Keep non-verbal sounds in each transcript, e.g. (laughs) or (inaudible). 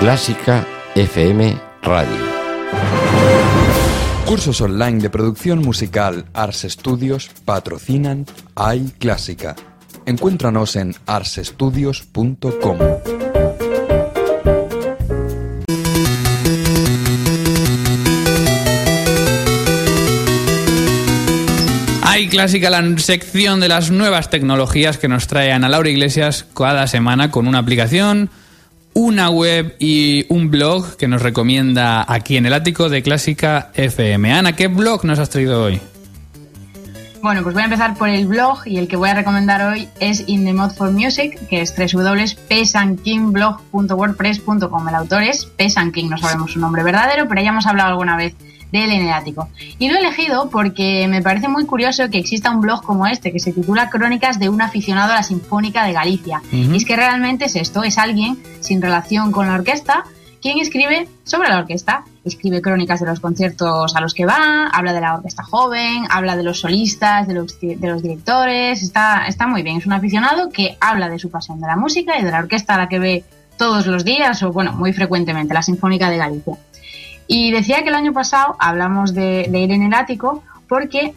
Clásica FM Radio. Cursos online de producción musical Ars Studios patrocinan AI Clásica. Encuéntranos en arsestudios.com. AI Clásica, la sección de las nuevas tecnologías que nos trae Ana Laura Iglesias cada semana con una aplicación una web y un blog que nos recomienda aquí en el ático de Clásica FM. Ana, ¿qué blog nos has traído hoy? Bueno, pues voy a empezar por el blog y el que voy a recomendar hoy es In the Mod for Music, que es www.pesankinblog.wordpress.com. El autor es Pesanking, no sabemos su nombre verdadero, pero ya hemos hablado alguna vez del Ático. Y lo he elegido porque me parece muy curioso que exista un blog como este, que se titula Crónicas de un aficionado a la Sinfónica de Galicia. Y es que realmente es esto, es alguien sin relación con la orquesta quien escribe sobre la orquesta. Escribe crónicas de los conciertos a los que va, habla de la orquesta joven, habla de los solistas, de los, de los directores. Está, está muy bien. Es un aficionado que habla de su pasión de la música y de la orquesta a la que ve todos los días o, bueno, muy frecuentemente, la Sinfónica de Galicia. Y decía que el año pasado hablamos de, ir en el ático porque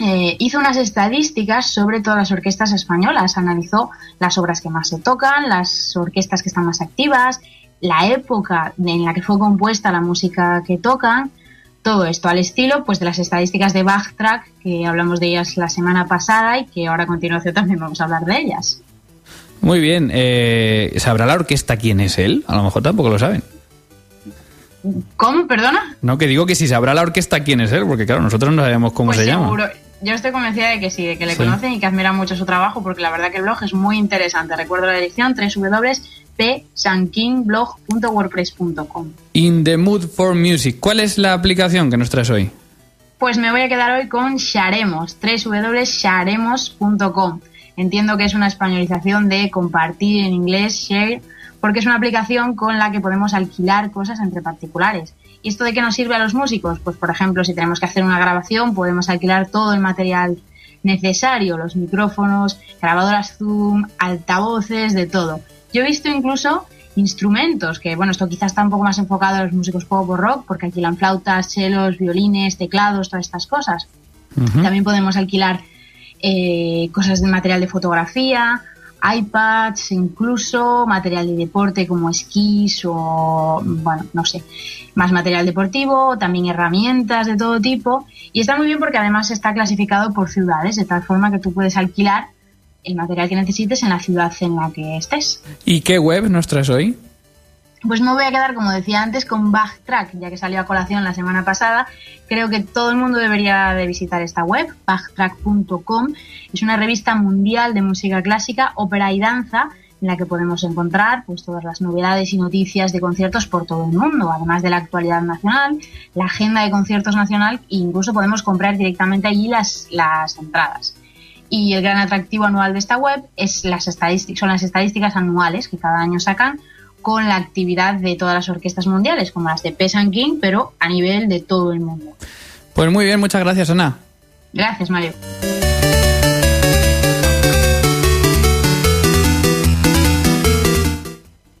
eh, hizo unas estadísticas sobre todas las orquestas españolas, analizó las obras que más se tocan, las orquestas que están más activas, la época en la que fue compuesta la música que tocan, todo esto al estilo pues de las estadísticas de Backtrack que hablamos de ellas la semana pasada y que ahora a continuación (laughs) también vamos a hablar de ellas. Muy bien, eh, ¿sabrá la orquesta quién es él? A lo mejor tampoco lo saben. ¿Cómo? ¿Perdona? No, que digo que si sabrá la orquesta quién es él, porque claro, nosotros no sabemos cómo pues se seguro. llama. Yo estoy convencida de que sí, de que le conocen y que admiran mucho su trabajo, porque la verdad que el blog es muy interesante. Recuerdo la edición www.psankinblog.wordpress.com. In the Mood for Music. ¿Cuál es la aplicación que nos traes hoy? Pues me voy a quedar hoy con Sharemos, www.sharemos.com. Entiendo que es una españolización de compartir en inglés, share, porque es una aplicación con la que podemos alquilar cosas entre particulares. ¿Y esto de qué nos sirve a los músicos? Pues por ejemplo, si tenemos que hacer una grabación, podemos alquilar todo el material necesario, los micrófonos, grabadoras Zoom, altavoces, de todo. Yo he visto incluso instrumentos, que bueno, esto quizás está un poco más enfocado a los músicos pop o rock, porque alquilan flautas, chelos, violines, teclados, todas estas cosas. También podemos alquilar eh, cosas de material de fotografía, iPads, incluso material de deporte como esquís o, bueno, no sé, más material deportivo, también herramientas de todo tipo. Y está muy bien porque además está clasificado por ciudades, de tal forma que tú puedes alquilar el material que necesites en la ciudad en la que estés. ¿Y qué web nos traes hoy? Pues me voy a quedar, como decía antes, con Backtrack, ya que salió a colación la semana pasada. Creo que todo el mundo debería de visitar esta web, backtrack.com. Es una revista mundial de música clásica, ópera y danza, en la que podemos encontrar pues, todas las novedades y noticias de conciertos por todo el mundo, además de la actualidad nacional, la agenda de conciertos nacional e incluso podemos comprar directamente allí las, las entradas. Y el gran atractivo anual de esta web es las son las estadísticas anuales que cada año sacan con la actividad de todas las orquestas mundiales, como las de Pesan King, pero a nivel de todo el mundo. Pues muy bien, muchas gracias, Ana. Gracias, Mario.